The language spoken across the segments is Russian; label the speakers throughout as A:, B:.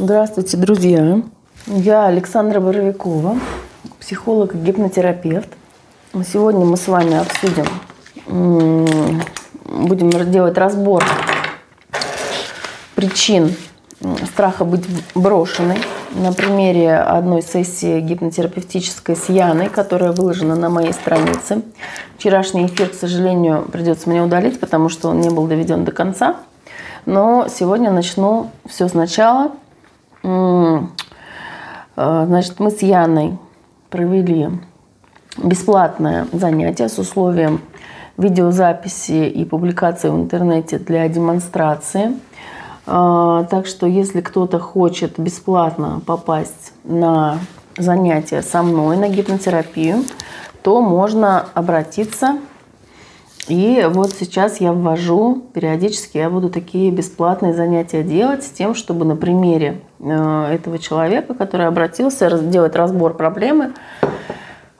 A: Здравствуйте, друзья. Я Александра Боровикова, психолог и гипнотерапевт. Сегодня мы с вами обсудим, будем делать разбор причин страха быть брошенной на примере одной сессии гипнотерапевтической с Яной, которая выложена на моей странице. Вчерашний эфир, к сожалению, придется мне удалить, потому что он не был доведен до конца. Но сегодня начну все сначала – значит, мы с Яной провели бесплатное занятие с условием видеозаписи и публикации в интернете для демонстрации. Э, так что если кто-то хочет бесплатно попасть на занятие со мной, на гипнотерапию, то можно обратиться и вот сейчас я ввожу, периодически я буду такие бесплатные занятия делать с тем, чтобы на примере э, этого человека, который обратился, делать разбор проблемы.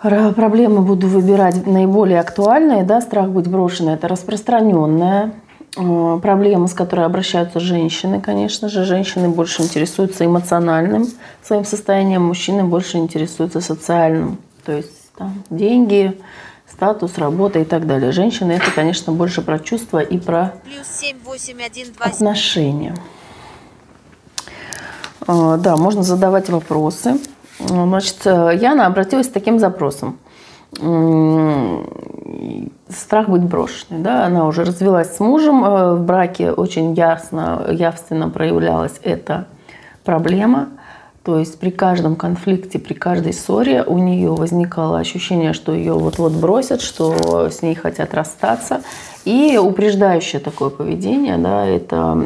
A: Проблемы буду выбирать наиболее актуальные. Да, страх быть брошенной – это распространенная э, проблема, с которой обращаются женщины, конечно же. Женщины больше интересуются эмоциональным своим состоянием, мужчины больше интересуются социальным. То есть там, деньги, статус, работа и так далее. Женщины это, конечно, больше про чувства и про 7, 8, 1, 2, отношения. А, да, можно задавать вопросы. Значит, Яна обратилась с таким запросом. Страх быть брошенной. Да? Она уже развелась с мужем. Э, в браке очень ясно, явственно проявлялась эта проблема. То есть при каждом конфликте, при каждой ссоре у нее возникало ощущение, что ее вот-вот бросят, что с ней хотят расстаться. И упреждающее такое поведение, да, это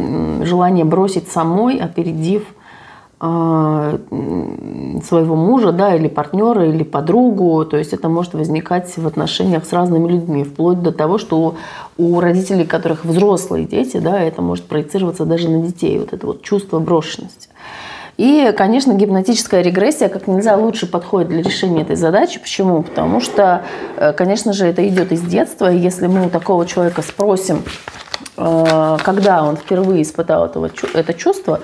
A: желание бросить самой, опередив э, своего мужа, да, или партнера, или подругу. То есть это может возникать в отношениях с разными людьми, вплоть до того, что у родителей, которых взрослые дети, да, это может проецироваться даже на детей, вот это вот чувство брошенности. И, конечно, гипнотическая регрессия как нельзя лучше подходит для решения этой задачи. Почему? Потому что, э, конечно же, это идет из детства. И если мы у такого человека спросим, э, когда он впервые испытал этого, это чувство,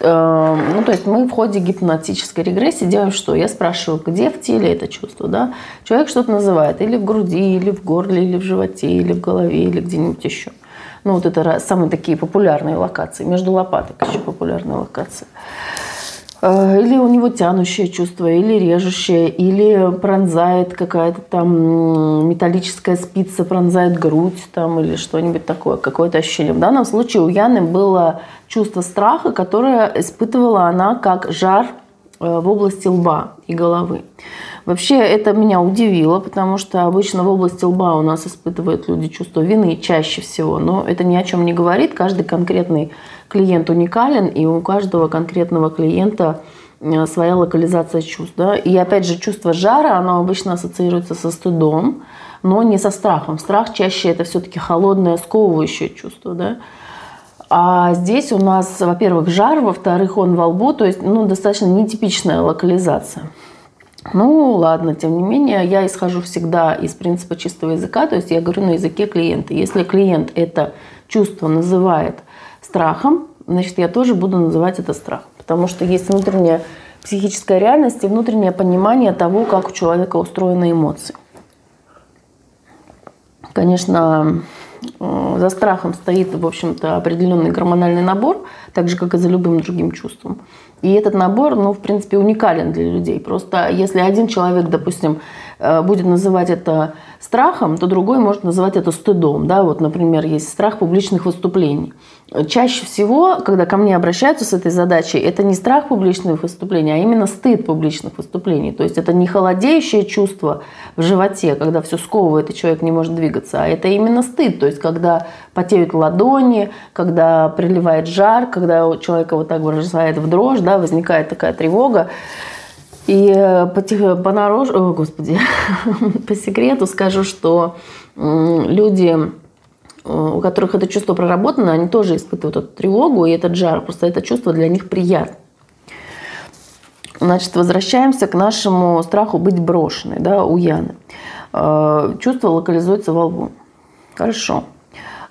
A: э, ну, то есть мы в ходе гипнотической регрессии делаем что? Я спрашиваю, где в теле это чувство, да? Человек что-то называет или в груди, или в горле, или в животе, или в голове, или где-нибудь еще. Ну, вот это самые такие популярные локации. Между лопаток еще популярная локация. Э, или у него тянущее чувство, или режущее, или пронзает какая-то там металлическая спица, пронзает грудь там, или что-нибудь такое, какое-то ощущение. В данном случае у Яны было чувство страха, которое испытывала она как жар э, в области лба и головы. Вообще это меня удивило, потому что обычно в области лба у нас испытывают люди чувство вины чаще всего, но это ни о чем не говорит. Каждый конкретный клиент уникален, и у каждого конкретного клиента э, своя локализация чувств. Да? И опять же, чувство жара, оно обычно ассоциируется со стыдом, но не со страхом. Страх чаще это все-таки холодное, сковывающее чувство. Да? А здесь у нас, во-первых, жар, во-вторых, он во лбу, то есть ну, достаточно нетипичная локализация. Ну, ладно, тем не менее, я исхожу всегда из принципа чистого языка, то есть я говорю на языке клиента. Если клиент это чувство называет страхом, значит, я тоже буду называть это страх. Потому что есть внутренняя психическая реальность и внутреннее понимание того, как у человека устроены эмоции. Конечно, за страхом стоит, в общем-то, определенный гормональный набор, так же, как и за любым другим чувством. И этот набор, ну, в принципе, уникален для людей. Просто если один человек, допустим, будет называть это страхом, то другой может называть это стыдом. Да? Вот, например, есть страх публичных выступлений. Чаще всего, когда ко мне обращаются с этой задачей, это не страх публичных выступлений, а именно стыд публичных выступлений. То есть это не холодеющее чувство в животе, когда все сковывает и человек не может двигаться, а это именно стыд. То есть когда потеют ладони, когда приливает жар, когда у человека вот так бросает в дрожь, да, возникает такая тревога. И э, по, по нарож... О, господи, по секрету скажу, что люди у которых это чувство проработано, они тоже испытывают эту тревогу и этот жар. Просто это чувство для них приятно. Значит, возвращаемся к нашему страху быть брошенной да, у Яны. Э, чувство локализуется во лбу. Хорошо.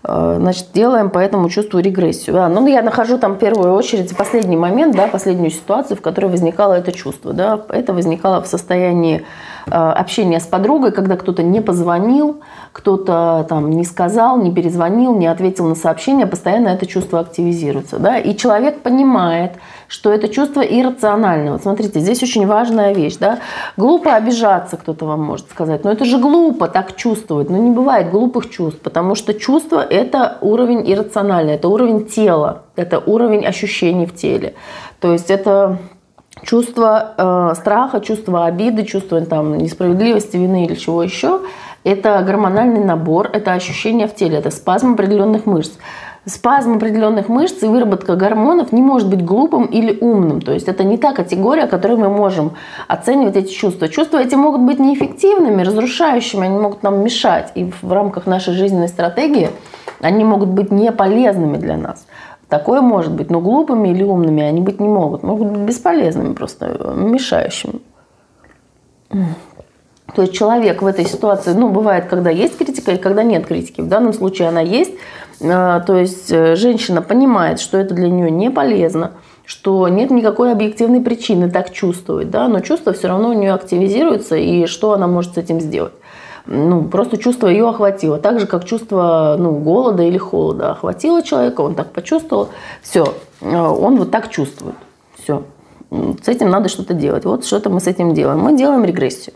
A: Э, значит, делаем по этому чувству регрессию. А, ну, я нахожу там в первую очередь последний момент, да, последнюю ситуацию, в которой возникало это чувство. Да. Это возникало в состоянии э, общения с подругой, когда кто-то не позвонил, кто-то там не сказал, не перезвонил, не ответил на сообщение, постоянно это чувство активизируется. Да. И человек понимает, что это чувство иррациональное. Вот смотрите, здесь очень важная вещь. Да? Глупо обижаться, кто-то вам может сказать. Но это же глупо так чувствовать. Но не бывает глупых чувств, потому что чувство – это уровень иррациональный, это уровень тела, это уровень ощущений в теле. То есть это чувство э, страха, чувство обиды, чувство там, несправедливости, вины или чего еще. Это гормональный набор, это ощущение в теле, это спазм определенных мышц спазм определенных мышц и выработка гормонов не может быть глупым или умным. То есть это не та категория, которой мы можем оценивать эти чувства. Чувства эти могут быть неэффективными, разрушающими, они могут нам мешать. И в рамках нашей жизненной стратегии они могут быть не полезными для нас. Такое может быть, но глупыми или умными они быть не могут. Могут быть бесполезными, просто мешающими. То есть человек в этой ситуации, ну, бывает, когда есть критика и когда нет критики. В данном случае она есть, а, то есть э, женщина понимает, что это для нее не полезно, что нет никакой объективной причины так чувствовать, да, но чувство все равно у нее активизируется, и что она может с этим сделать? Ну, просто чувство ее охватило. Так же, как чувство ну, голода или холода охватило человека, он так почувствовал, все, э, он вот так чувствует. Все. С этим надо что-то делать. Вот что-то мы с этим делаем. Мы делаем регрессию.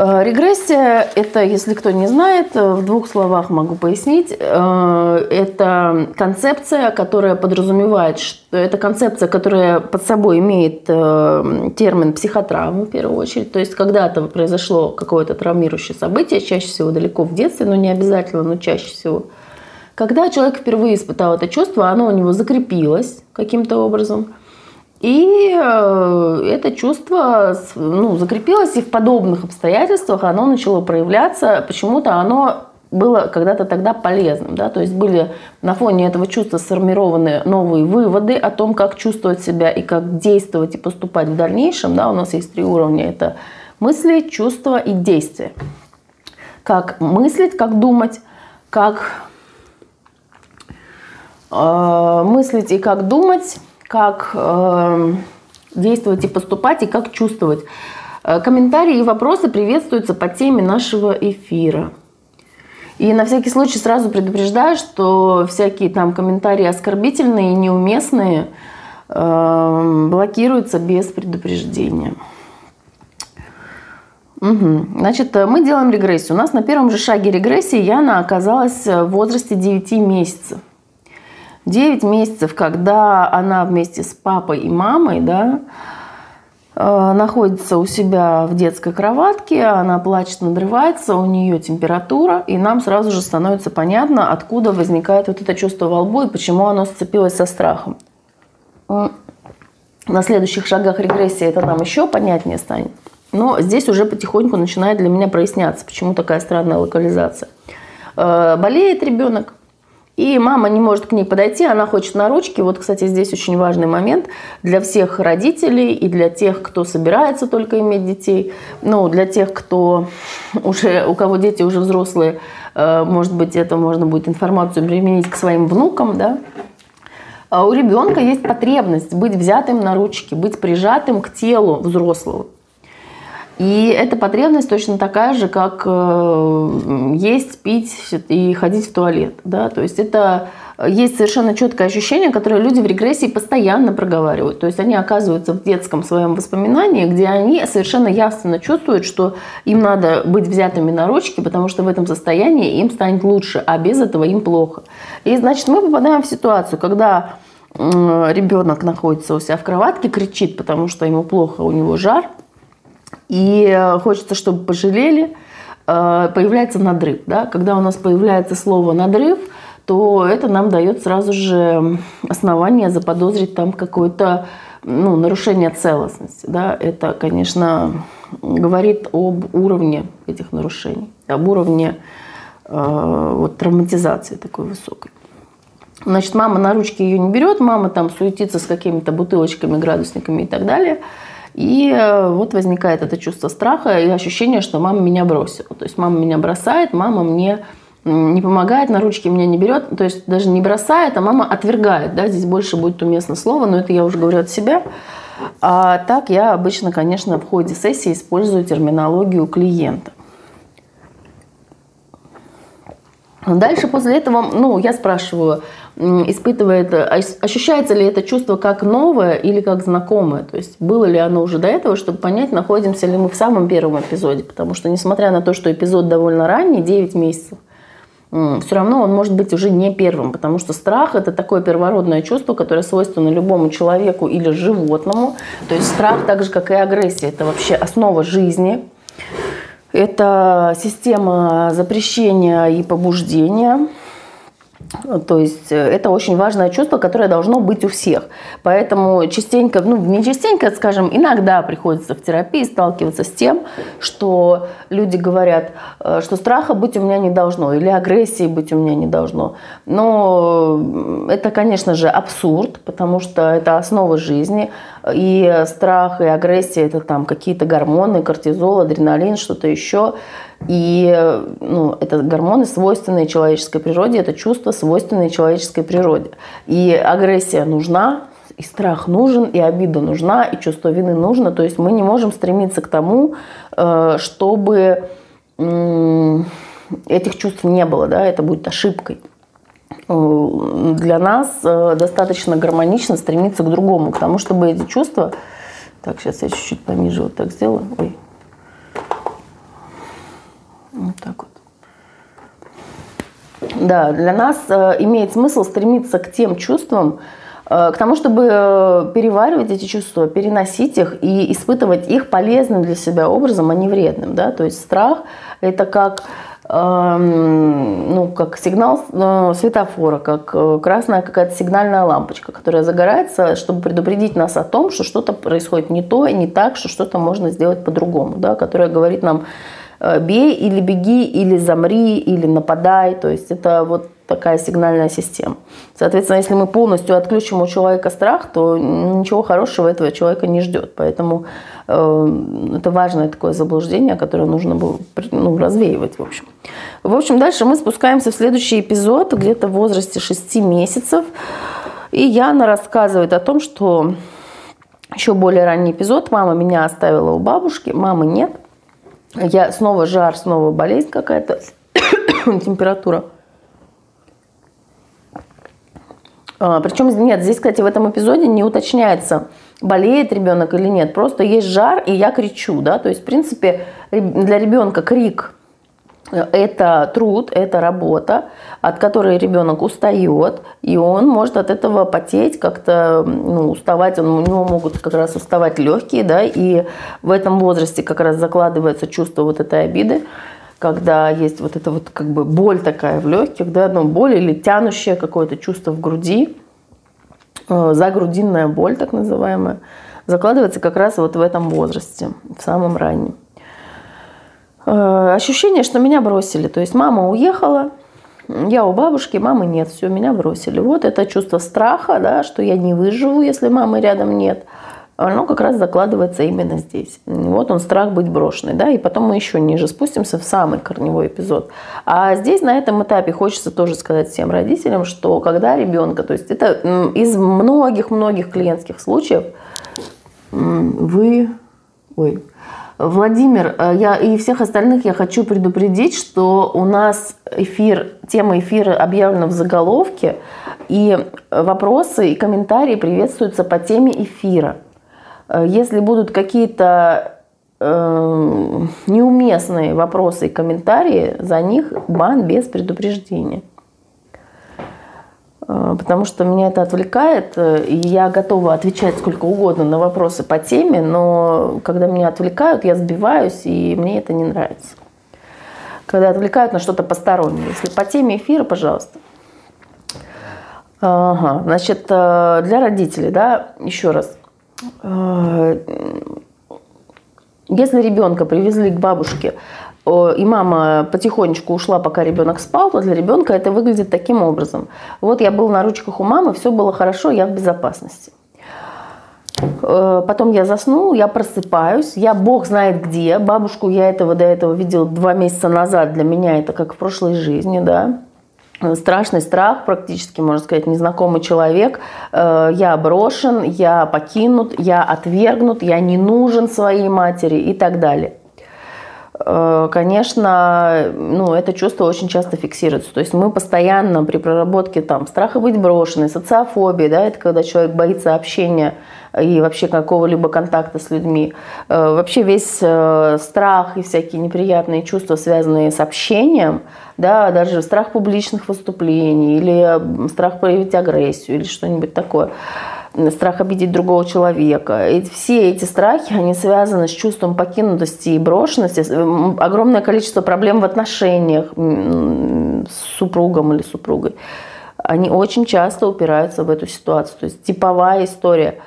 A: Э, регрессия – это, если кто не знает, э, в двух словах могу пояснить, э, это концепция, которая подразумевает, что это концепция, которая под собой имеет термин психотравмы в первую очередь. То есть когда-то произошло какое-то травмирующее событие, чаще всего далеко в детстве, но не обязательно, но чаще всего. Когда человек впервые испытал это чувство, оно у него закрепилось каким-то образом – и э, это чувство ну, закрепилось, и в подобных обстоятельствах оно начало проявляться. Почему-то оно было когда-то тогда полезным. Да? То есть были на фоне этого чувства сформированы новые выводы о том, как чувствовать себя и как действовать и поступать в дальнейшем. Да? У нас есть три уровня. Это мысли, чувства и действия. Как мыслить, как думать, как э, мыслить и как думать как э, действовать и поступать, и как чувствовать. Э, комментарии и вопросы приветствуются по теме нашего эфира. И на всякий случай сразу предупреждаю, что всякие там комментарии оскорбительные и неуместные э, блокируются без предупреждения. Угу. Значит, мы делаем регрессию. У нас на первом же шаге регрессии Яна оказалась в возрасте 9 месяцев. 9 месяцев, когда она вместе с папой и мамой, да, э, находится у себя в детской кроватке, она плачет, надрывается, у нее температура, и нам сразу же становится понятно, откуда возникает вот это чувство во лбу и почему оно сцепилось со страхом. На следующих шагах регрессии это нам еще понятнее станет. Но здесь уже потихоньку начинает для меня проясняться, почему такая странная локализация. Э, болеет ребенок, и мама не может к ней подойти, она хочет на ручки. Вот, кстати, здесь очень важный момент для всех родителей и для тех, кто собирается только иметь детей. Ну, для тех, кто уже, у кого дети уже взрослые, э, может быть, это можно будет информацию применить к своим внукам, да. А у ребенка есть потребность быть взятым на ручки, быть прижатым к телу взрослого. И эта потребность точно такая же, как э, есть, пить и ходить в туалет. Да? То есть это есть совершенно четкое ощущение, которое люди в регрессии постоянно проговаривают. То есть они оказываются в детском своем воспоминании, где они совершенно явственно чувствуют, что им надо быть взятыми на ручки, потому что в этом состоянии им станет лучше, а без этого им плохо. И значит мы попадаем в ситуацию, когда ребенок находится у себя в кроватке, кричит, потому что ему плохо, у него жар – и э, хочется, чтобы пожалели, э, появляется надрыв. Да? Когда у нас появляется слово «надрыв», то это нам дает сразу же основание заподозрить там какое-то ну, нарушение целостности. Да? Это, конечно, говорит об уровне этих нарушений, об уровне э, вот, травматизации такой высокой. Значит, мама на ручки ее не берет, мама там суетится с какими-то бутылочками, градусниками и так далее – и э, вот возникает это чувство страха и ощущение, что мама меня бросила. То есть мама меня бросает, мама мне не помогает, на ручки меня не берет, то есть даже не бросает, а мама отвергает, да, здесь больше будет уместно слово, но это я уже говорю от себя. А так я обычно, конечно, в ходе сессии использую терминологию клиента. Дальше после этого, ну, я спрашиваю, испытывает, ощущается ли это чувство как новое или как знакомое? То есть было ли оно уже до этого, чтобы понять, находимся ли мы в самом первом эпизоде? Потому что, несмотря на то, что эпизод довольно ранний, 9 месяцев, все равно он может быть уже не первым, потому что страх – это такое первородное чувство, которое свойственно любому человеку или животному. То есть страх, так же, как и агрессия, это вообще основа жизни. Это система запрещения и побуждения. То есть э, это очень важное чувство, которое должно быть у всех. Поэтому частенько, ну не частенько, скажем, иногда приходится в терапии сталкиваться с тем, что люди говорят, э, что страха быть у меня не должно или агрессии быть у меня не должно. Но это, конечно же, абсурд, потому что это основа жизни. И страх, и агрессия – это там какие-то гормоны, кортизол, адреналин, что-то еще. И ну, это гормоны, свойственные человеческой природе, это чувства, свойственные человеческой природе. И агрессия нужна, и страх нужен, и обида нужна, и чувство вины нужно. То есть мы не можем стремиться к тому, э, чтобы этих чувств не было, да, это будет ошибкой. Э, для нас э, достаточно гармонично стремиться к другому, к тому, чтобы эти чувства... Так, сейчас я чуть-чуть пониже вот так сделаю. Ой, вот так вот. Да, для нас э, имеет смысл стремиться к тем чувствам, э, к тому, чтобы э, переваривать эти чувства, переносить их и испытывать их полезным для себя образом, а не вредным. Да? То есть страх – это как, эм, ну, как сигнал светофора, как красная какая-то сигнальная лампочка, которая загорается, чтобы предупредить нас о том, что что-то происходит не то и не так, что что-то можно сделать по-другому, да? которая говорит нам бей или беги, или замри, или нападай. То есть это вот такая сигнальная система. Соответственно, если мы полностью отключим у человека страх, то ничего хорошего этого человека не ждет. Поэтому э, это важное такое заблуждение, которое нужно было ну, развеивать, в общем. В общем, дальше мы спускаемся в следующий эпизод, где-то в возрасте 6 месяцев. И Яна рассказывает о том, что еще более ранний эпизод. Мама меня оставила у бабушки, мамы нет – я снова жар, снова болезнь какая-то, температура. А, причем нет, здесь, кстати, в этом эпизоде не уточняется, болеет ребенок или нет. Просто есть жар, и я кричу, да. То есть, в принципе, для ребенка крик это труд, это работа, от которой ребенок устает, и он может от этого потеть, как-то ну, уставать, он, у него могут как раз уставать легкие, да, и в этом возрасте как раз закладывается чувство вот этой обиды, когда есть вот эта вот как бы боль такая в легких, да, ну, боль или тянущее какое-то чувство в груди, э, загрудинная боль так называемая, закладывается как раз вот в этом возрасте, в самом раннем. Э, ощущение, что меня бросили. То есть мама уехала, я у бабушки, мамы нет, все, меня бросили. Вот это чувство страха, да, что я не выживу, если мамы рядом нет, оно как раз закладывается именно здесь. Вот он, страх быть брошенной. Да? И потом мы еще ниже спустимся в самый корневой эпизод. А здесь на этом этапе хочется тоже сказать всем родителям, что когда ребенка, то есть это из многих-многих клиентских случаев, вы... Ой, Владимир, э, я и всех остальных я хочу предупредить, что у нас эфир, тема эфира объявлена в заголовке, и вопросы и комментарии приветствуются по теме эфира. Э, если будут какие-то э, неуместные вопросы и комментарии, за них бан без предупреждения. Э, потому что меня это отвлекает, э, и я готова отвечать сколько угодно на вопросы по теме, но когда меня отвлекают, я сбиваюсь, и мне это не нравится. Когда отвлекают на что-то постороннее. Если по теме эфира, пожалуйста. Ага, значит, э, для родителей, да, еще раз. Если ребенка привезли к бабушке и мама потихонечку ушла, пока ребенок спал, то для ребенка это выглядит таким образом. Вот я был на ручках у мамы, все было хорошо, я в безопасности. Э, потом я засну, я просыпаюсь, я бог знает где. Бабушку я этого до этого видела два месяца назад. Для меня это как в прошлой жизни, да. Страшный страх, практически, можно сказать, незнакомый человек. Э, я брошен, я покинут, я отвергнут, я не нужен своей матери и так далее. Э, конечно, ну, это чувство очень часто фиксируется. То есть мы постоянно при проработке там, страха быть брошенной, социофобии, да, это когда человек боится общения и вообще какого-либо контакта с людьми. Э, вообще весь э, страх и всякие неприятные чувства, связанные с общением, да, даже страх публичных выступлений или страх проявить агрессию или что-нибудь такое – страх обидеть другого человека. И все эти страхи, они связаны с чувством покинутости и брошенности. Огромное количество проблем в отношениях с супругом или супругой. Они очень часто упираются в эту ситуацию. То есть типовая история.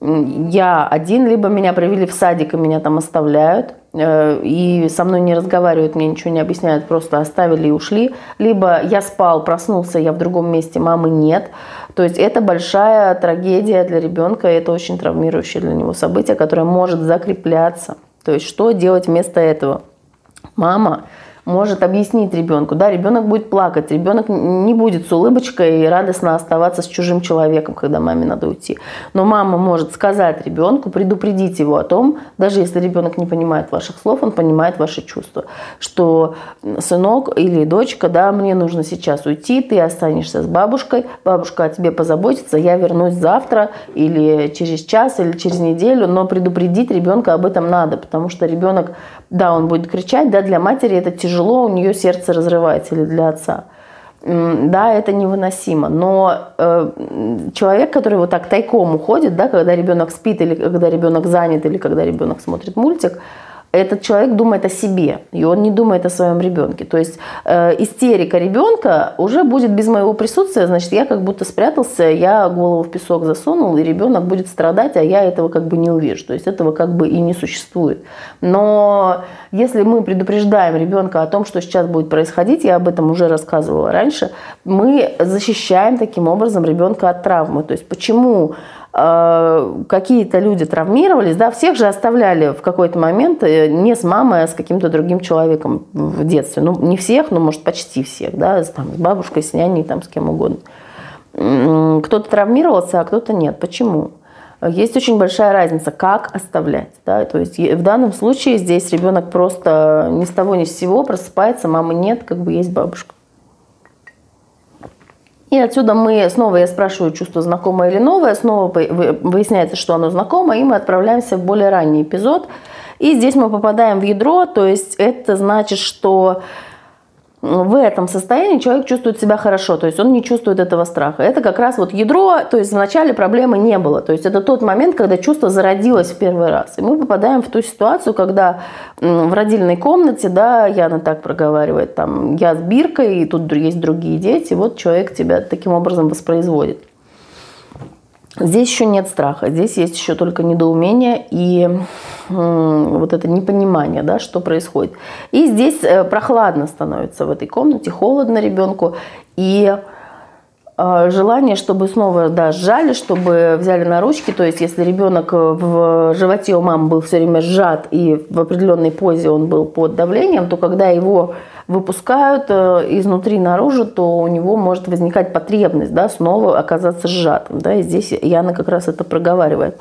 A: Я один, либо меня привели в садик и меня там оставляют – Э, и со мной не разговаривают, мне ничего не объясняют, просто оставили и ушли. Либо я спал, проснулся, я в другом месте, мамы нет. То есть это большая трагедия для ребенка, это очень травмирующее для него событие, которое может закрепляться. То есть что делать вместо этого? Мама может объяснить ребенку. Да, ребенок будет плакать, ребенок не будет с улыбочкой и радостно оставаться с чужим человеком, когда маме надо уйти. Но мама может сказать ребенку, предупредить его о том, даже если ребенок не понимает ваших слов, он понимает ваши чувства, что сынок или дочка, да, мне нужно сейчас уйти, ты останешься с бабушкой, бабушка о тебе позаботится, я вернусь завтра или через час или через неделю, но предупредить ребенка об этом надо, потому что ребенок, да, он будет кричать, да, для матери это тяжело, тяжело, у нее сердце разрывается или для отца. Да, это невыносимо. Но э, человек, который вот так тайком уходит, да, когда ребенок спит или когда ребенок занят или когда ребенок смотрит мультик, этот человек думает о себе, и он не думает о своем ребенке. То есть э, истерика ребенка уже будет без моего присутствия, значит, я как будто спрятался, я голову в песок засунул, и ребенок будет страдать, а я этого как бы не увижу. То есть этого как бы и не существует. Но если мы предупреждаем ребенка о том, что сейчас будет происходить, я об этом уже рассказывала раньше, мы защищаем таким образом ребенка от травмы. То есть почему какие-то люди травмировались, да, всех же оставляли в какой-то момент э, не с мамой, а с каким-то другим человеком в детстве. Ну, не всех, но, может, почти всех, да, там, с бабушкой, с няней, там, с кем угодно. Кто-то травмировался, а кто-то нет. Почему? Есть очень большая разница, как оставлять. Да? То есть в данном случае здесь ребенок просто ни с того ни с сего просыпается, мамы нет, как бы есть бабушка. И отсюда мы снова, я спрашиваю, чувство знакомое или новое, снова выясняется, что оно знакомо, и мы отправляемся в более ранний эпизод. И здесь мы попадаем в ядро, то есть это значит, что в этом состоянии человек чувствует себя хорошо, то есть он не чувствует этого страха. Это как раз вот ядро, то есть вначале проблемы не было. То есть это тот момент, когда чувство зародилось в первый раз. И мы попадаем в ту ситуацию, когда в родильной комнате, да, Яна так проговаривает, там, я с биркой, и тут есть другие дети, вот человек тебя таким образом воспроизводит. Здесь еще нет страха, здесь есть еще только недоумение и вот это непонимание, да, что происходит. И здесь э, прохладно становится в этой комнате, холодно ребенку, и э, желание, чтобы снова да, сжали, чтобы взяли на ручки. То есть, если ребенок в животе у мамы был все время сжат и в определенной позе он был под давлением, то когда его выпускают э, изнутри наружу, то у него может возникать потребность да, снова оказаться сжатым. Да, и здесь Яна как раз это проговаривает.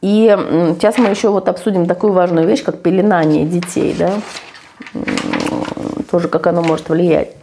A: И сейчас мы еще вот обсудим такую важную вещь, как пеленание детей, да, тоже как оно может влиять.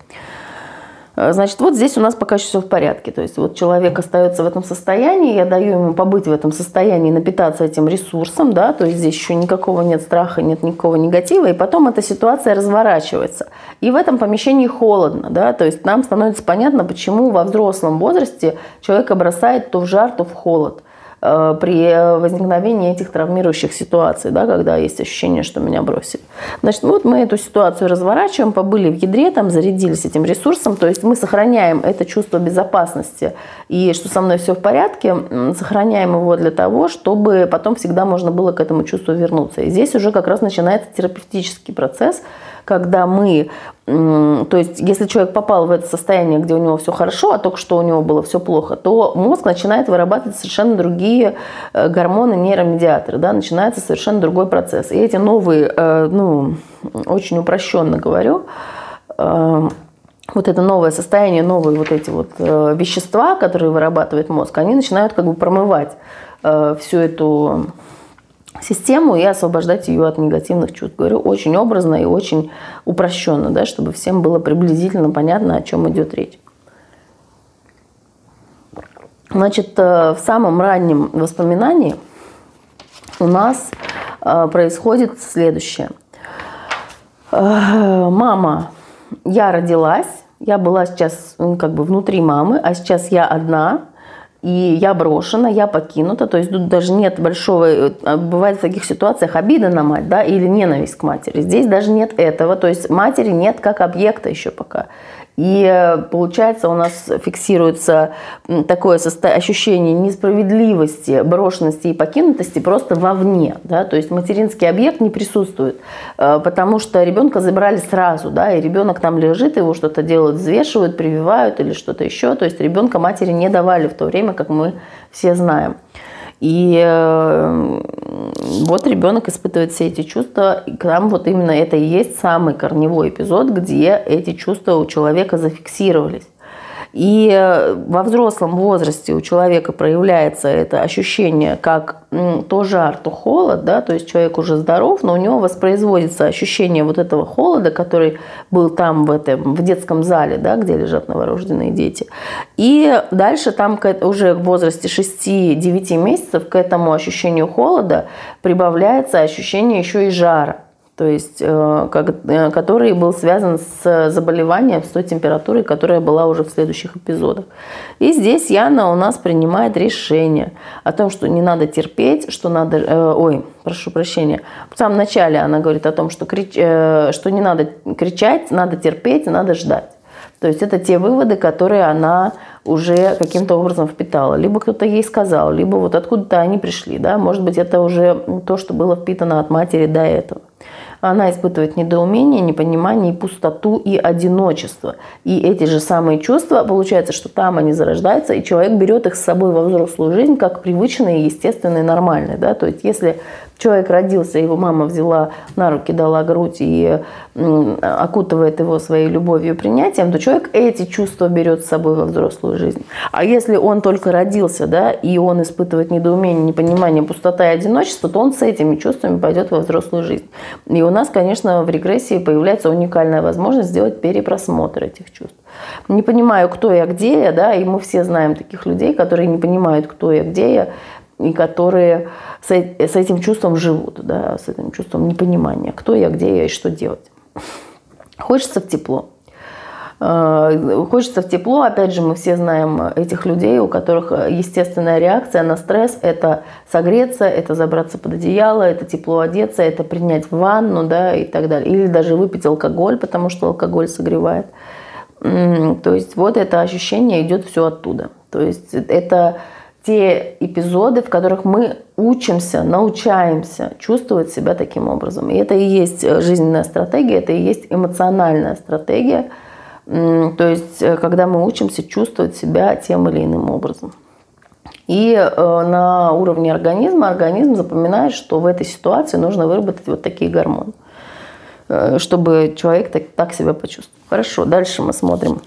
A: Э, значит, вот здесь у нас пока еще все в порядке. То есть вот человек остается в этом состоянии, я даю ему побыть в этом состоянии, напитаться этим ресурсом, да, то есть здесь еще никакого нет страха, нет никакого негатива, и потом эта ситуация разворачивается. И в этом помещении холодно, да, то есть нам становится понятно, почему во взрослом возрасте человека бросает то в жар, то в холод. Э, при возникновении этих травмирующих ситуаций, да, когда есть ощущение, что меня бросили. Значит, вот мы эту ситуацию разворачиваем, побыли в ядре, там зарядились этим ресурсом, то есть мы сохраняем это чувство безопасности и что со мной все в порядке, сохраняем его для того, чтобы потом всегда можно было к этому чувству вернуться. И здесь уже как раз начинается терапевтический процесс, когда мы, то есть если человек попал в это состояние, где у него все хорошо, а только что у него было все плохо, то мозг начинает вырабатывать совершенно другие э, гормоны, нейромедиаторы, да, начинается совершенно другой процесс. И эти новые, э, ну, очень упрощенно говорю, э, вот это новое состояние, новые вот эти вот вещества, которые вырабатывает мозг, они начинают как бы промывать всю эту систему и освобождать ее от негативных чувств. Говорю очень образно и очень упрощенно, да, чтобы всем было приблизительно понятно, о чем идет речь. Значит, э, в самом раннем воспоминании у нас э, происходит следующее. Э, мама, я родилась, я была сейчас ну, как бы внутри мамы, а сейчас я одна, и я брошена, я покинута, то есть тут даже нет большого, э, бывает в таких ситуациях обида на мать, да, или ненависть к матери. Здесь даже нет этого, то есть матери нет как объекта еще пока. И э, получается у нас фиксируется такое ощущение несправедливости, брошенности и покинутости просто вовне. Да? То есть материнский объект не присутствует, э, потому что ребенка забрали сразу, да, и ребенок там лежит, его что-то делают, взвешивают, прививают или что-то еще. То есть ребенка матери не давали в то время, как мы все знаем. И э, вот ребенок испытывает все эти чувства, и там вот именно это и есть самый корневой эпизод, где эти чувства у человека зафиксировались. И э, во взрослом возрасте у человека проявляется это ощущение как то жар, то холод, да, то есть человек уже здоров, но у него воспроизводится ощущение вот этого холода, который был там в, этом, в детском зале, да, где лежат новорожденные дети. И дальше там уже в возрасте 6-9 месяцев к этому ощущению холода прибавляется ощущение еще и жара то есть э, э, который был связан с заболеванием, с той температурой, которая была уже в следующих эпизодах. И здесь Яна у нас принимает решение о том, что не надо терпеть, что надо... Э, ой, прошу прощения. В самом начале она говорит о том, что, крич, что не надо кричать, надо терпеть, надо ждать. То есть это те выводы, которые она уже каким-то образом впитала. Либо кто-то ей сказал, либо вот откуда-то они пришли. Да? Может быть, это уже то, что было впитано от матери до этого она испытывает недоумение, непонимание, пустоту и одиночество. И эти же самые чувства, получается, что там они зарождаются, и человек берет их с собой во взрослую жизнь как привычные, естественные, нормальные. Да? То есть если человек родился, его мама взяла на руки, дала грудь и окутывает его своей любовью и принятием, то человек эти чувства берет с собой во взрослую жизнь. А если он только родился, да, и он испытывает недоумение, непонимание, пустота и одиночество, то он с этими чувствами пойдет во взрослую жизнь. И у нас, конечно, в регрессии появляется уникальная возможность сделать перепросмотр этих чувств. Не понимаю, кто я, где я, да, и мы все знаем таких людей, которые не понимают, кто я, где я, и которые с, с этим чувством живут, да, с этим чувством непонимания, кто я, где я и что делать. Хочется в тепло. Э, хочется в тепло. Опять же, мы все знаем этих людей, у которых естественная реакция на стресс – это согреться, это забраться под одеяло, это тепло одеться, это принять ванну да, и так далее. Или даже выпить алкоголь, потому что алкоголь согревает. То есть вот это ощущение идет все оттуда. То есть это те эпизоды, в которых мы учимся, научаемся чувствовать себя таким образом. И это и есть э, жизненная стратегия, это и есть эмоциональная стратегия. То есть, э, когда мы учимся чувствовать себя тем или иным образом. И э, на уровне организма организм запоминает, что в этой ситуации нужно выработать вот такие гормоны, чтобы человек так, так себя почувствовал. Хорошо, дальше мы смотрим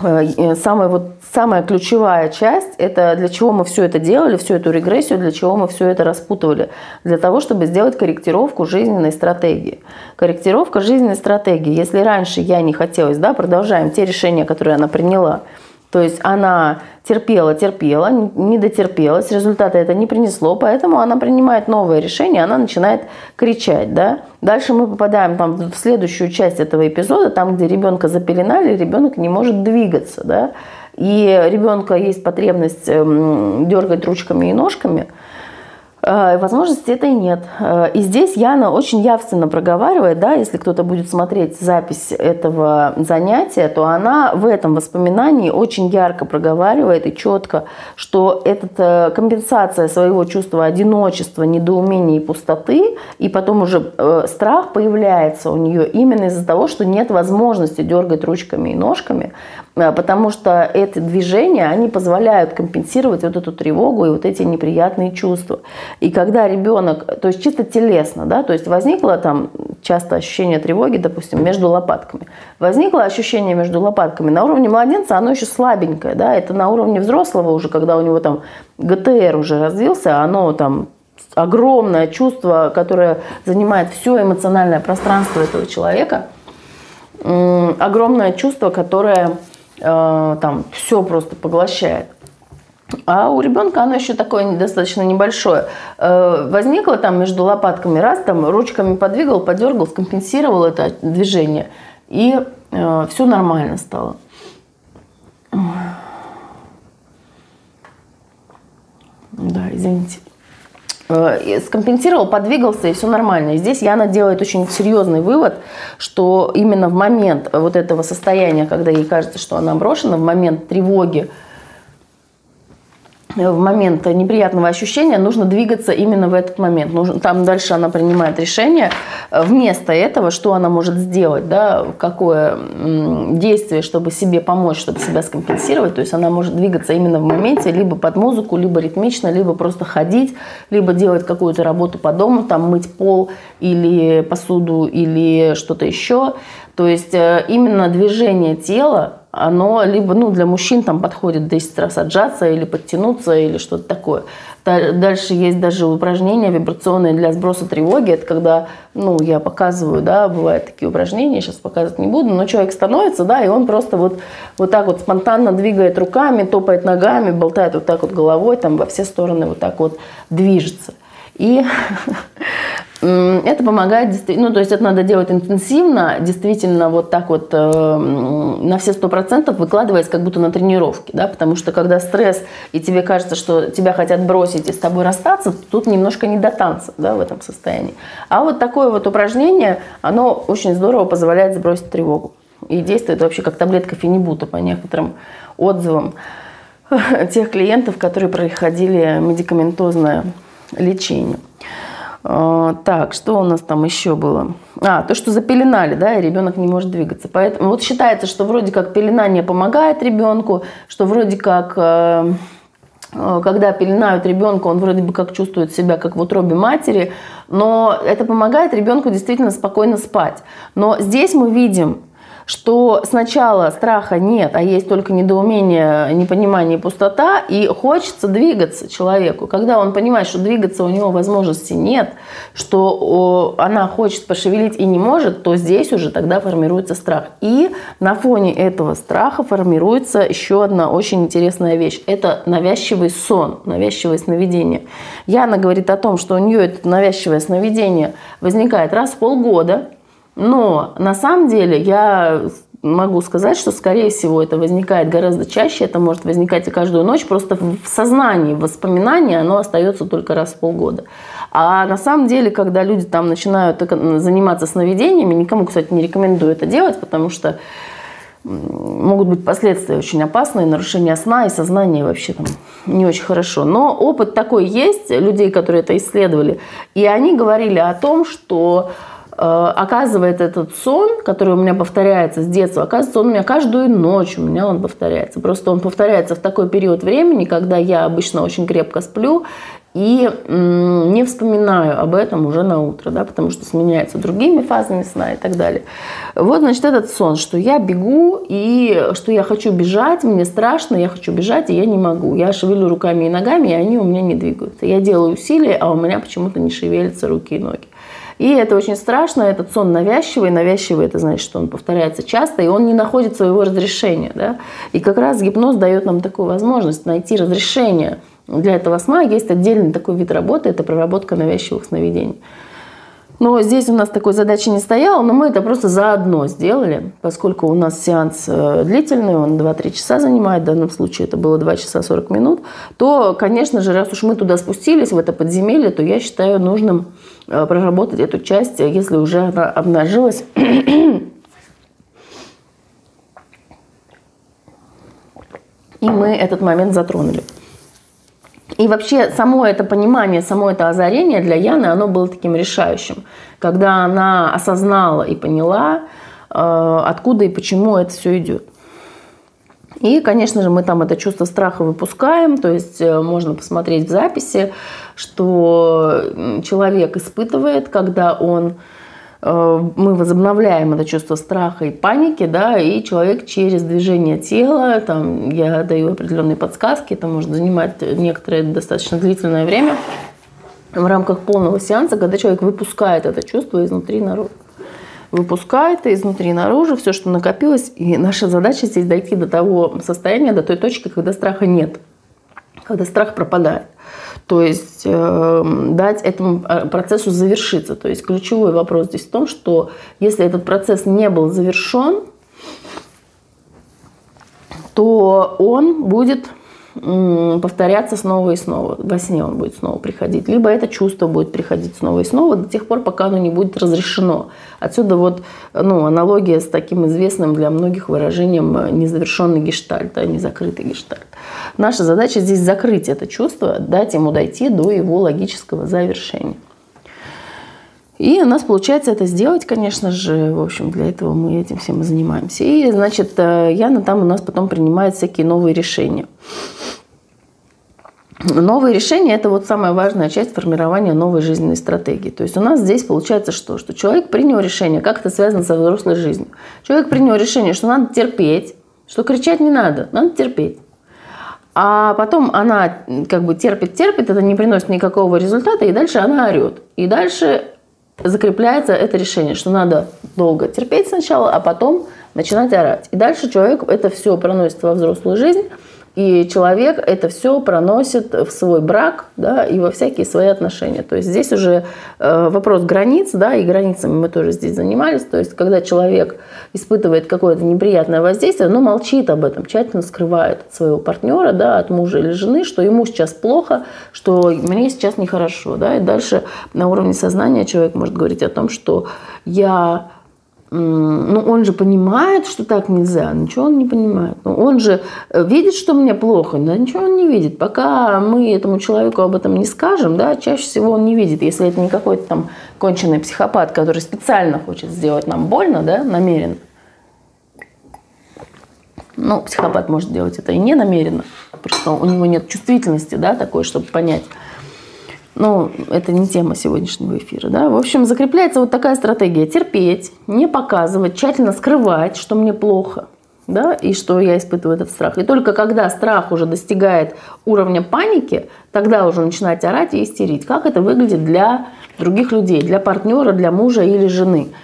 A: самая, вот, самая ключевая часть – это для чего мы все это делали, всю эту регрессию, для чего мы все это распутывали. Для того, чтобы сделать корректировку жизненной стратегии. Корректировка жизненной стратегии. Если раньше я не хотелось, да, продолжаем те решения, которые она приняла – то есть она терпела, терпела, не дотерпелась, результата это не принесло, поэтому она принимает новое решение, она начинает кричать. Да? Дальше мы попадаем там, в следующую часть этого эпизода, там, где ребенка запеленали, ребенок не может двигаться. Да? И ребенка есть потребность эм, дергать ручками и ножками – возможности этой нет. Э, и здесь Яна очень явственно проговаривает, да, если кто-то будет смотреть запись этого занятия, то она в этом воспоминании очень ярко проговаривает и четко, что это компенсация своего чувства одиночества, недоумения и пустоты, и потом уже страх появляется у нее именно из-за того, что нет возможности дергать ручками и ножками, потому что эти движения, они позволяют компенсировать вот эту тревогу и вот эти неприятные чувства. И когда ребенок, то есть чисто телесно, да, то есть возникло там часто ощущение тревоги, допустим, между лопатками. Возникло ощущение между лопатками. На уровне младенца оно еще слабенькое, да, это на уровне взрослого уже, когда у него там ГТР уже развился, оно там огромное чувство, которое занимает все эмоциональное пространство этого человека, огромное чувство, которое э, там все просто поглощает. А у ребенка оно еще такое достаточно небольшое. Э, возникло там между лопатками, раз там ручками подвигал, подергал, скомпенсировал это движение. И э, все нормально стало. Да, извините. Э, скомпенсировал, подвигался, и все нормально. И здесь Яна делает очень серьезный вывод, что именно в момент вот этого состояния, когда ей кажется, что она брошена, в момент тревоги, в момент неприятного ощущения нужно двигаться именно в этот момент. Там дальше она принимает решение э, вместо этого, что она может сделать, да, какое действие, чтобы себе помочь, чтобы себя скомпенсировать. То есть она может двигаться именно в моменте, либо под музыку, либо ритмично, либо просто ходить, либо делать какую-то работу по дому, там мыть пол или посуду или что-то еще. То есть э, именно движение тела оно либо ну, для мужчин там подходит 10 раз отжаться или подтянуться или что-то такое. Дальше есть даже упражнения вибрационные для сброса тревоги. Это когда, ну, я показываю, да, бывают такие упражнения, сейчас показывать не буду, но человек становится, да, и он просто вот, вот так вот спонтанно двигает руками, топает ногами, болтает вот так вот головой, там во все стороны вот так вот движется. И это помогает, ну, то есть это надо делать интенсивно, действительно вот так вот э, на все сто процентов выкладываясь как будто на тренировке, да, потому что когда стресс и тебе кажется, что тебя хотят бросить и с тобой расстаться, тут немножко не до танца, да, в этом состоянии. А вот такое вот упражнение, оно очень здорово позволяет сбросить тревогу. И действует вообще как таблетка фенибута по некоторым отзывам тех клиентов, которые проходили медикаментозное лечение. А, так, что у нас там еще было? А, то, что запеленали, да, и ребенок не может двигаться. Поэтому вот считается, что вроде как пеленание помогает ребенку, что вроде как э, э, когда пеленают ребенка, он вроде бы как чувствует себя как в утробе матери, но это помогает ребенку действительно спокойно спать. Но здесь мы видим, что сначала страха нет, а есть только недоумение, непонимание пустота, и хочется двигаться человеку. Когда он понимает, что двигаться у него возможности нет, что она хочет пошевелить и не может, то здесь уже тогда формируется страх. И на фоне этого страха формируется еще одна очень интересная вещь. Это навязчивый сон, навязчивое сновидение. Яна говорит о том, что у нее это навязчивое сновидение возникает раз в полгода, но на самом деле я могу сказать, что, скорее всего, это возникает гораздо чаще, это может возникать и каждую ночь, просто в сознании, в воспоминании оно остается только раз в полгода. А на самом деле, когда люди там начинают заниматься сновидениями, никому, кстати, не рекомендую это делать, потому что могут быть последствия очень опасные, нарушение сна и сознания вообще там не очень хорошо. Но опыт такой есть, людей, которые это исследовали, и они говорили о том, что оказывает этот сон, который у меня повторяется с детства, оказывается, он у меня каждую ночь у меня он повторяется. Просто он повторяется в такой период времени, когда я обычно очень крепко сплю и не вспоминаю об этом уже на утро, да, потому что сменяется другими фазами сна и так далее. Вот, значит, этот сон, что я бегу и что я хочу бежать, мне страшно, я хочу бежать, и я не могу. Я шевелю руками и ногами, и они у меня не двигаются. Я делаю усилия, а у меня почему-то не шевелятся руки и ноги. И это очень страшно, этот сон навязчивый. Навязчивый – это значит, что он повторяется часто, и он не находит своего разрешения. Да? И как раз гипноз дает нам такую возможность найти разрешение для этого сна. Есть отдельный такой вид работы – это проработка навязчивых сновидений. Но здесь у нас такой задачи не стояло, но мы это просто заодно сделали, поскольку у нас сеанс э, длительный, он 2-3 часа занимает, в данном случае это было 2 часа 40 минут, то, конечно же, раз уж мы туда спустились, в это подземелье, то я считаю нужным э, проработать эту часть, если уже она обнажилась. И мы этот момент затронули. И вообще само это понимание, само это озарение для Яны, оно было таким решающим. Когда она осознала и поняла, э, откуда и почему это все идет. И, конечно же, мы там это чувство страха выпускаем, то есть э, можно посмотреть в записи, что человек испытывает, когда он мы возобновляем это чувство страха и паники, да, и человек через движение тела, там, я даю определенные подсказки, это может занимать некоторое достаточно длительное время в рамках полного сеанса, когда человек выпускает это чувство изнутри наружу. Выпускает изнутри наружу, все, что накопилось, и наша задача здесь дойти до того состояния, до той точки, когда страха нет, когда страх пропадает. То есть э, дать этому э, процессу завершиться. То есть ключевой вопрос здесь в том, что если этот процесс не был завершен, то он будет повторяться снова и снова. Во сне он будет снова приходить. Либо это чувство будет приходить снова и снова до тех пор, пока оно не будет разрешено. Отсюда вот ну, аналогия с таким известным для многих выражением э, незавершенный гештальт, а не закрытый гештальт. Наша задача здесь закрыть это чувство, дать ему дойти до его логического завершения. И у нас получается это сделать, конечно же, в общем, для этого мы этим всем и занимаемся. И, значит, э, Яна там у нас потом принимает всякие новые решения. Новые решения – это вот самая важная часть формирования новой жизненной стратегии. То есть у нас здесь получается что? Что человек принял решение, как это связано со взрослой жизнью. Человек принял решение, что надо терпеть, что кричать не надо, надо терпеть. А потом она как бы терпит, терпит, это не приносит никакого результата, и дальше она орет. И дальше закрепляется это решение, что надо долго терпеть сначала, а потом начинать орать. И дальше человек это все проносит во взрослую жизнь, и человек это все проносит в свой брак да, и во всякие свои отношения. То есть здесь уже э, вопрос границ, да, и границами мы тоже здесь занимались. То есть когда человек испытывает какое-то неприятное воздействие, но молчит об этом, тщательно скрывает от своего партнера, да, от мужа или жены, что ему сейчас плохо, что мне сейчас нехорошо. Да, и дальше на уровне сознания человек может говорить о том, что я ну, он же понимает, что так нельзя, ничего он не понимает. Ну, он же э, видит, что мне плохо, да ничего он не видит. Пока мы этому человеку об этом не скажем, да, чаще всего он не видит. Если это не какой-то там конченый психопат, который специально хочет сделать нам больно, да, намеренно. Ну, психопат может делать это и не намеренно. Просто у него нет чувствительности, да, такой, чтобы понять – ну, это не тема сегодняшнего эфира, да. В общем, закрепляется вот такая стратегия. Терпеть, не показывать, тщательно скрывать, что мне плохо, да, и что я испытываю этот страх. И только когда страх уже достигает уровня паники, тогда уже начинать орать и истерить. Как это выглядит для других людей, для партнера, для мужа или жены –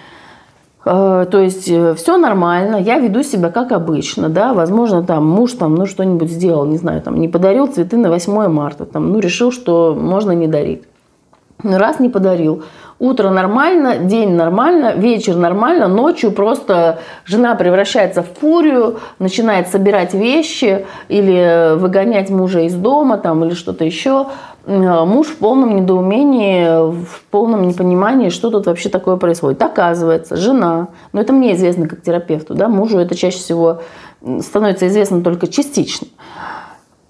A: то есть э, все нормально, я веду себя как обычно, да, возможно, там муж там, ну, что-нибудь сделал, не знаю, там, не подарил цветы на 8 марта, там, ну, решил, что можно не дарить. Раз не подарил, утро нормально, день нормально, вечер нормально, ночью просто жена превращается в фурию, начинает собирать вещи или выгонять мужа из дома там, или что-то еще. Э, муж в полном недоумении, в полном непонимании, что тут вообще такое происходит. Оказывается, жена, но это мне известно как терапевту, да, мужу это чаще всего становится известно только частично.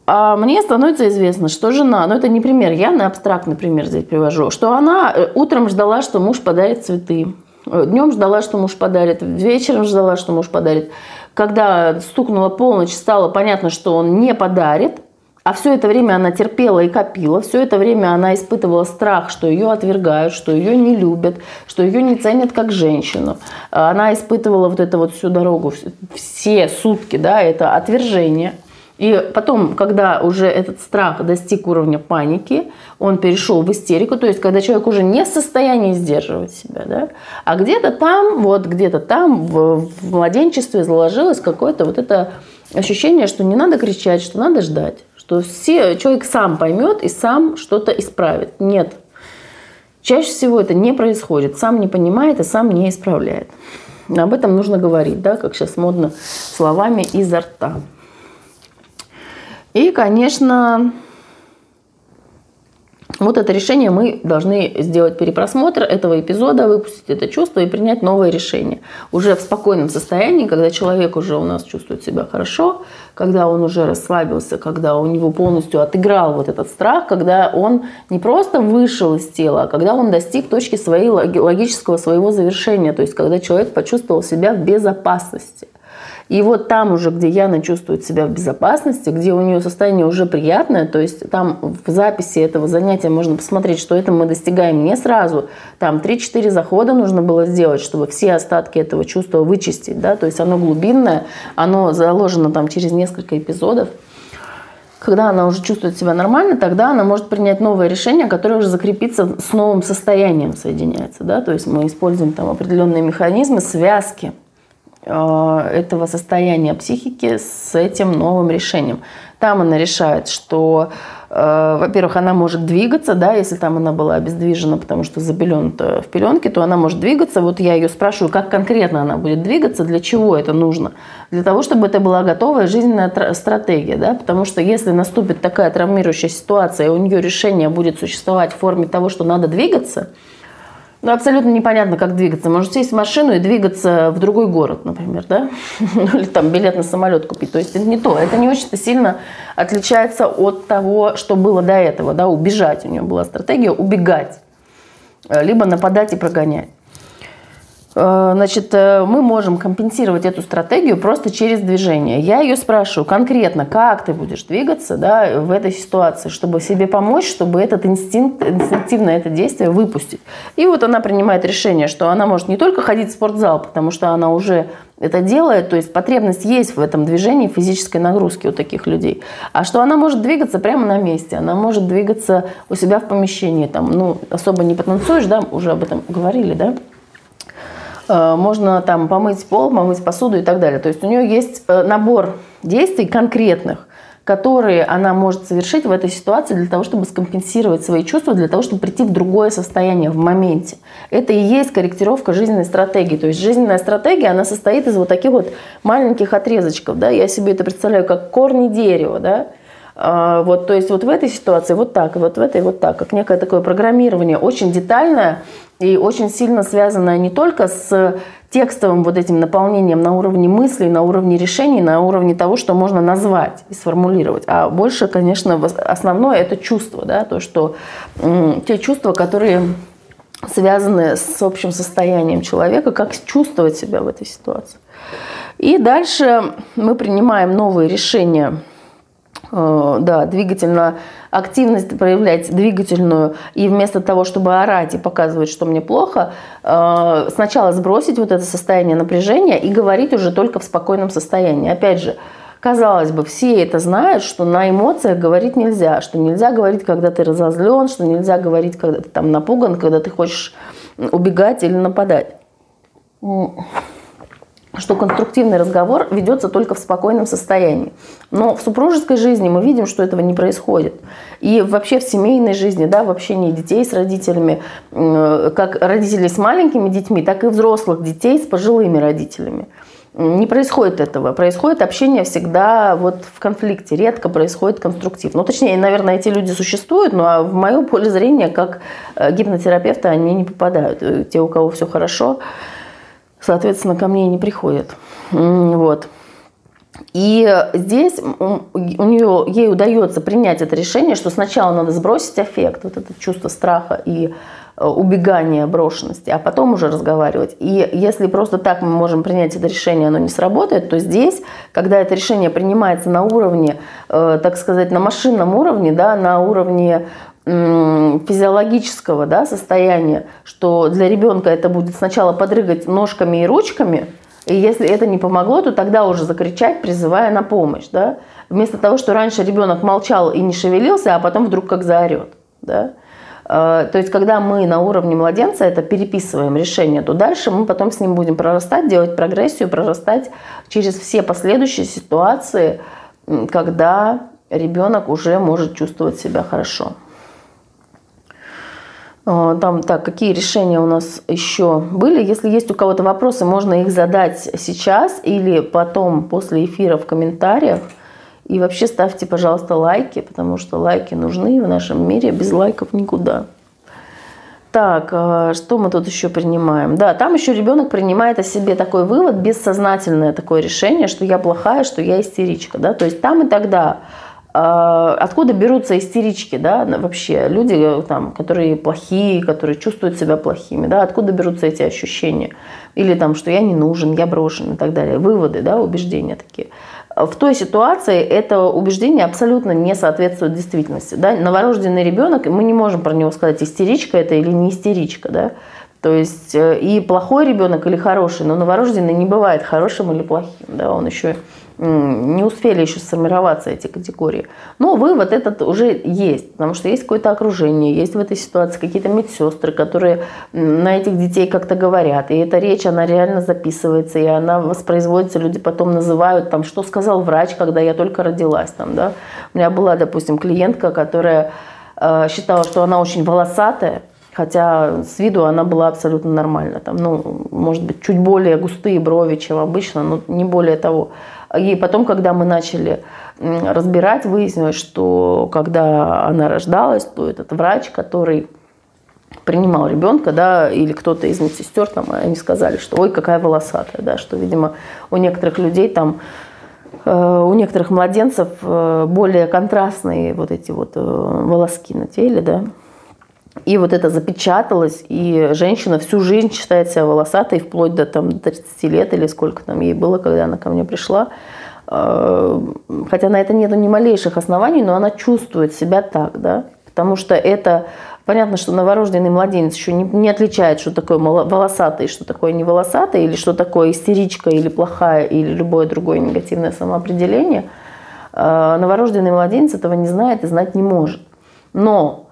A: А мне становится известно, что жена, ну это не пример, я на абстрактный пример здесь привожу, что она э, утром ждала, что муж подарит цветы, э, днем ждала, что муж подарит, вечером ждала, что муж подарит. Когда стукнула полночь, стало понятно, что он не подарит, а все это время она терпела и копила, все это время она испытывала страх, что ее отвергают, что ее не любят, что ее не ценят как женщину. Она испытывала вот это вот всю дорогу, все сутки, да, это отвержение. И потом, когда уже этот страх достиг уровня паники, он перешел в истерику, то есть когда человек уже не в состоянии сдерживать себя, да, а где-то там, вот где-то там в, в младенчестве заложилось какое-то вот это ощущение, что не надо кричать, что надо ждать что все, человек сам поймет и сам что-то исправит. Нет. Чаще всего это не происходит, сам не понимает и сам не исправляет. Об этом нужно говорить, да, как сейчас модно, словами изо рта. И, конечно, вот это решение мы должны сделать перепросмотр этого эпизода, выпустить это чувство и принять новое решение. Уже в спокойном состоянии, когда человек уже у нас чувствует себя хорошо, когда он уже расслабился, когда у него полностью отыграл вот этот страх, когда он не просто вышел из тела, а когда он достиг точки своей логического своего завершения, то есть когда человек почувствовал себя в безопасности. И вот там уже, где Яна чувствует себя в безопасности, где у нее состояние уже приятное, то есть там в записи этого занятия можно посмотреть, что это мы достигаем не сразу. Там 3-4 захода нужно было сделать, чтобы все остатки этого чувства вычистить. Да? То есть оно глубинное, оно заложено там через несколько эпизодов когда она уже чувствует себя нормально, тогда она может принять новое решение, которое уже закрепится с новым состоянием, соединяется. Да? То есть мы используем там определенные механизмы, связки Э, этого состояния психики с этим новым решением. Там она решает, что, во-первых, она может двигаться, да, если там она была обездвижена, потому что запеленута в пеленке, то она может двигаться. Вот я ее спрашиваю, как конкретно она будет двигаться, для чего это нужно? Для того, чтобы это была готовая жизненная стратегия, да, потому что если наступит такая травмирующая ситуация, и у нее решение будет существовать в форме того, что надо двигаться – ну, абсолютно непонятно, как двигаться. Может сесть в машину и двигаться в другой город, например, да? Или там билет на самолет купить. То есть это не то. Это не очень сильно отличается от того, что было до этого, да, убежать. У нее была стратегия убегать, либо нападать и прогонять. Э, значит, э, мы можем компенсировать эту стратегию просто через движение. Я ее спрашиваю конкретно, как ты будешь двигаться да, в этой ситуации, чтобы себе помочь, чтобы этот инстинкт, инстинктивное это действие выпустить. И вот она принимает решение, что она может не только ходить в спортзал, потому что она уже это делает, то есть потребность есть в этом движении физической нагрузки у таких людей, а что она может двигаться прямо на месте, она может двигаться у себя в помещении, там, ну, особо не потанцуешь, да, уже об этом говорили, да, можно там помыть пол, помыть посуду и так далее. То есть у нее есть э, набор действий конкретных, которые она может совершить в этой ситуации для того, чтобы скомпенсировать свои чувства, для того, чтобы прийти в другое состояние в моменте. Это и есть корректировка жизненной стратегии. То есть жизненная стратегия, она состоит из вот таких вот маленьких отрезочков. Да? Я себе это представляю как корни дерева. Да? А, вот, то есть вот в этой ситуации вот так, и вот в этой вот так, как некое такое программирование, очень детальное и очень сильно связанное не только с текстовым вот этим наполнением на уровне мыслей, на уровне решений, на уровне того, что можно назвать и сформулировать. А больше, конечно, основное это чувство, да, то, что те чувства, которые связаны с общим состоянием человека, как чувствовать себя в этой ситуации. И дальше мы принимаем новые решения да, двигательно активность проявлять двигательную, и вместо того, чтобы орать и показывать, что мне плохо, э, сначала сбросить вот это состояние напряжения и говорить уже только в спокойном состоянии. Опять же, казалось бы, все это знают, что на эмоциях говорить нельзя, что нельзя говорить, когда ты разозлен, что нельзя говорить, когда ты там напуган, когда ты хочешь убегать или нападать что конструктивный разговор ведется только в спокойном состоянии. Но в супружеской жизни мы видим, что этого не происходит. И вообще в семейной жизни, да, в общении детей с родителями, как родителей с маленькими детьми, так и взрослых детей с пожилыми родителями. Не происходит этого. Происходит общение всегда вот в конфликте. Редко происходит конструктив. Ну, точнее, наверное, эти люди существуют, но в мое поле зрения, как э, гипнотерапевта, они не попадают. Э, те, у кого все хорошо, соответственно, ко мне не приходят. Вот. И здесь у нее, ей удается принять это решение, что сначала надо сбросить аффект, вот это чувство страха и э, убегания, брошенности, а потом уже разговаривать. И если просто так мы можем принять это решение, оно не сработает, то здесь, когда это решение принимается на уровне, э, так сказать, на машинном уровне, да, на уровне физиологического да, состояния, что для ребенка это будет сначала подрыгать ножками и ручками, и если это не помогло, то тогда уже закричать, призывая на помощь. Да? Вместо того, что раньше ребенок молчал и не шевелился, а потом вдруг как заорет. Да? А, то есть, когда мы на уровне младенца это переписываем решение, то дальше мы потом с ним будем прорастать, делать прогрессию, прорастать через все последующие ситуации, когда ребенок уже может чувствовать себя хорошо. А, там, так, какие решения у нас еще были? Если есть у кого-то вопросы, можно их задать сейчас или потом после эфира в комментариях. И вообще ставьте, пожалуйста, лайки, потому что лайки нужны в нашем мире, без лайков никуда. Так, а, что мы тут еще принимаем? Да, там еще ребенок принимает о себе такой вывод, бессознательное такое решение, что я плохая, что я истеричка. Да? То есть там и тогда откуда берутся истерички, да, вообще? Люди, э, там, которые плохие, которые чувствуют себя плохими, да, откуда берутся эти ощущения, или там, что я не нужен, я брошен и так далее, выводы, да, убеждения такие. В той ситуации это убеждение абсолютно не соответствует действительности, да, новорожденный ребенок, мы не можем про него сказать, истеричка это или не истеричка, да, то есть э, и плохой ребенок или хороший, но новорожденный не бывает хорошим или плохим, да, он еще не успели еще сформироваться эти категории. Но вывод этот уже есть, потому что есть какое-то окружение, есть в этой ситуации какие-то медсестры, которые на этих детей как-то говорят. И эта речь, она реально записывается, и она воспроизводится, люди потом называют, там, что сказал врач, когда я только родилась. Там, да? У меня была, допустим, клиентка, которая э, считала, что она очень волосатая, Хотя с виду она была абсолютно нормальна. Там, ну, может быть, чуть более густые брови, чем обычно, но не более того. И потом, когда мы начали разбирать, выяснилось, что когда она рождалась, то этот врач, который принимал ребенка, да, или кто-то из медсестер, там, они сказали, что ой, какая волосатая, да, что, видимо, у некоторых людей там, э, у некоторых младенцев э, более контрастные вот эти вот э, волоски на теле, да, и вот это запечаталось, и женщина всю жизнь считает себя волосатой, вплоть до там, 30 лет или сколько там ей было, когда она ко мне пришла. Э, хотя на это нет ни малейших оснований, но она чувствует себя так, да, потому что это Понятно, что новорожденный младенец еще не, не отличает, что такое волосатый, что такое не волосатый, или что такое истеричка, или плохая, или любое другое негативное самоопределение. Э, новорожденный младенец этого не знает и знать не может. Но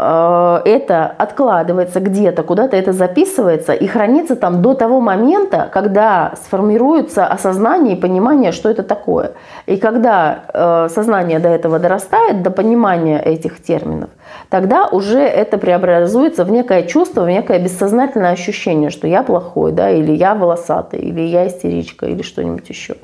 A: это откладывается где-то, куда-то это записывается и хранится там до того момента, когда сформируется осознание и понимание, что это такое. И когда э, сознание до этого дорастает, до понимания этих терминов, тогда уже это преобразуется в некое чувство, в некое бессознательное ощущение, что я плохой, да, или я волосатый, или я истеричка, или что-нибудь еще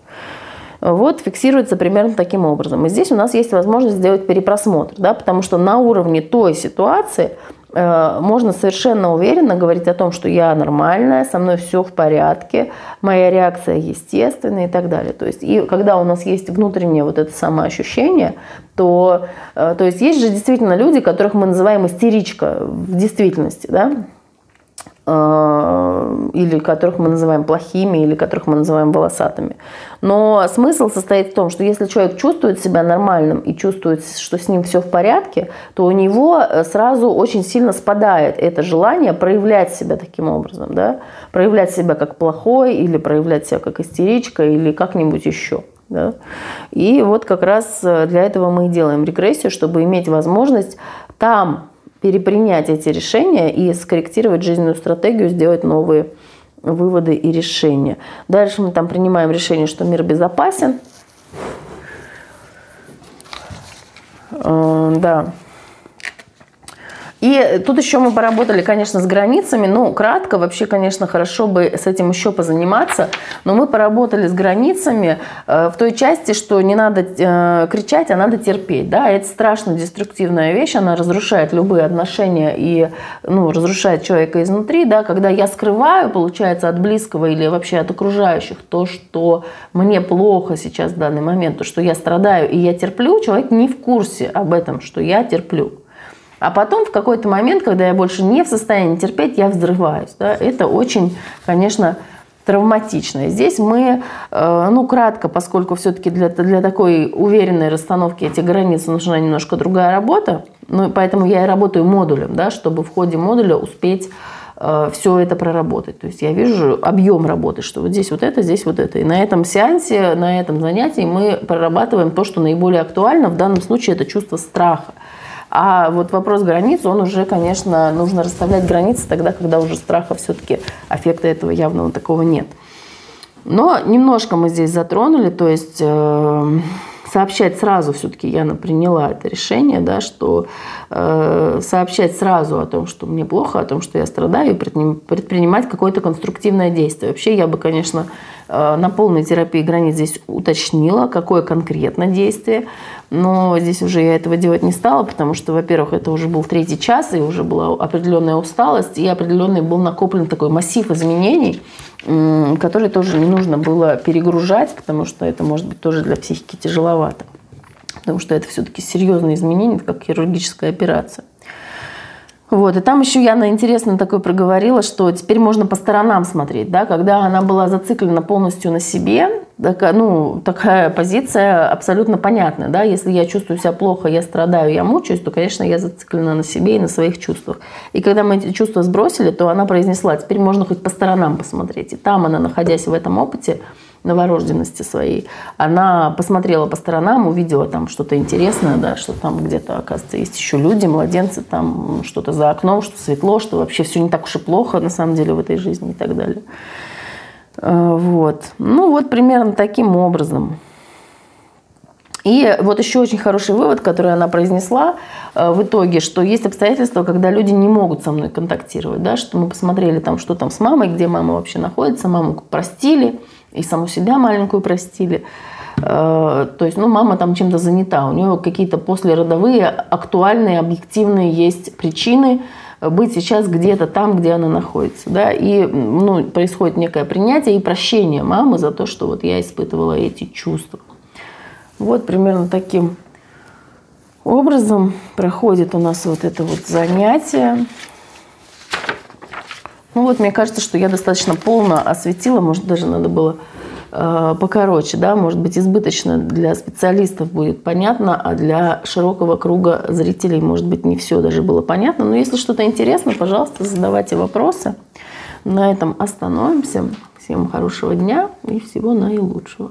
A: вот фиксируется примерно таким образом. И здесь у нас есть возможность сделать перепросмотр, да, потому что на уровне той ситуации э, можно совершенно уверенно говорить о том, что я нормальная, со мной все в порядке, моя реакция естественная и так далее. То есть, и когда у нас есть внутреннее вот это самоощущение, то, э, то есть есть же действительно люди, которых мы называем истеричка в действительности, да, или которых мы называем плохими, или которых мы называем волосатыми. Но смысл состоит в том, что если человек чувствует себя нормальным и чувствует, что с ним все в порядке, то у него э, сразу очень сильно спадает это желание проявлять себя таким образом, да? проявлять себя как плохой, или проявлять себя как истеричка, или как-нибудь еще. Да? И вот как раз э, для этого мы и делаем регрессию, чтобы иметь возможность там перепринять эти решения и скорректировать жизненную стратегию, сделать новые выводы и решения. Дальше мы там принимаем решение, что мир безопасен. Э, да. И тут еще мы поработали, конечно, с границами. Ну, кратко, вообще, конечно, хорошо бы с этим еще позаниматься. Но мы поработали с границами э, в той части, что не надо э, кричать, а надо терпеть. Да? Это страшно деструктивная вещь, она разрушает любые отношения и ну, разрушает человека изнутри. Да? Когда я скрываю, получается, от близкого или вообще от окружающих то, что мне плохо сейчас в данный момент, то, что я страдаю и я терплю, человек не в курсе об этом, что я терплю. А потом в какой-то момент, когда я больше не в состоянии терпеть, я взрываюсь. Да? Это очень, конечно, травматично. Здесь мы, э, ну, кратко, поскольку все-таки для, для такой уверенной расстановки этих границ нужна немножко другая работа, ну, поэтому я и работаю модулем, да, чтобы в ходе модуля успеть э, все это проработать. То есть я вижу объем работы, что вот здесь вот это, здесь вот это. И на этом сеансе, на этом занятии мы прорабатываем то, что наиболее актуально. В данном случае это чувство страха. А вот вопрос границ, он уже, конечно, нужно расставлять границы тогда, когда уже страха все-таки, аффекта этого явного такого нет. Но немножко мы здесь затронули, то есть э, сообщать сразу все-таки я приняла это решение, да, что э, сообщать сразу о том, что мне плохо, о том, что я страдаю, и предпринимать какое-то конструктивное действие. Вообще я бы, конечно, на полной терапии границ здесь уточнила, какое конкретно действие, но здесь уже я этого делать не стала, потому что, во-первых, это уже был третий час, и уже была определенная усталость, и определенный был накоплен такой массив изменений, который тоже не нужно было перегружать, потому что это может быть тоже для психики тяжеловато. Потому что это все-таки серьезные изменения, как хирургическая операция. Вот. И там еще Яна интересно такое проговорила, что теперь можно по сторонам смотреть. Да? Когда она была зациклена полностью на себе, такая, ну, такая позиция абсолютно понятная. Да? Если я чувствую себя плохо, я страдаю, я мучаюсь, то, конечно, я зациклена на себе и на своих чувствах. И когда мы эти чувства сбросили, то она произнесла, теперь можно хоть по сторонам посмотреть. И там она, находясь в этом опыте, новорожденности своей, она посмотрела по сторонам, увидела там что-то интересное, да, что там где-то, оказывается, есть еще люди, младенцы, там что-то за окном, что светло, что вообще все не так уж и плохо на самом деле в этой жизни и так далее. Э, вот. Ну вот примерно таким образом. И вот еще очень хороший вывод, который она произнесла э, в итоге, что есть обстоятельства, когда люди не могут со мной контактировать, да, что мы посмотрели там, что там с мамой, где мама вообще находится, маму простили, и саму себя маленькую простили. Э, то есть, ну, мама там чем-то занята, у нее какие-то послеродовые, актуальные, объективные есть причины быть сейчас где-то там, где она находится, да, и, ну, происходит некое принятие и прощение мамы за то, что вот я испытывала эти чувства. Вот примерно таким образом проходит у нас вот это вот занятие. Ну вот, мне кажется, что я достаточно полно осветила, может, даже надо было э, покороче, да, может быть, избыточно для специалистов будет понятно, а для широкого круга зрителей, может быть, не все даже было понятно. Но если что-то интересно, пожалуйста, задавайте вопросы. На этом остановимся. Всем хорошего дня и всего наилучшего.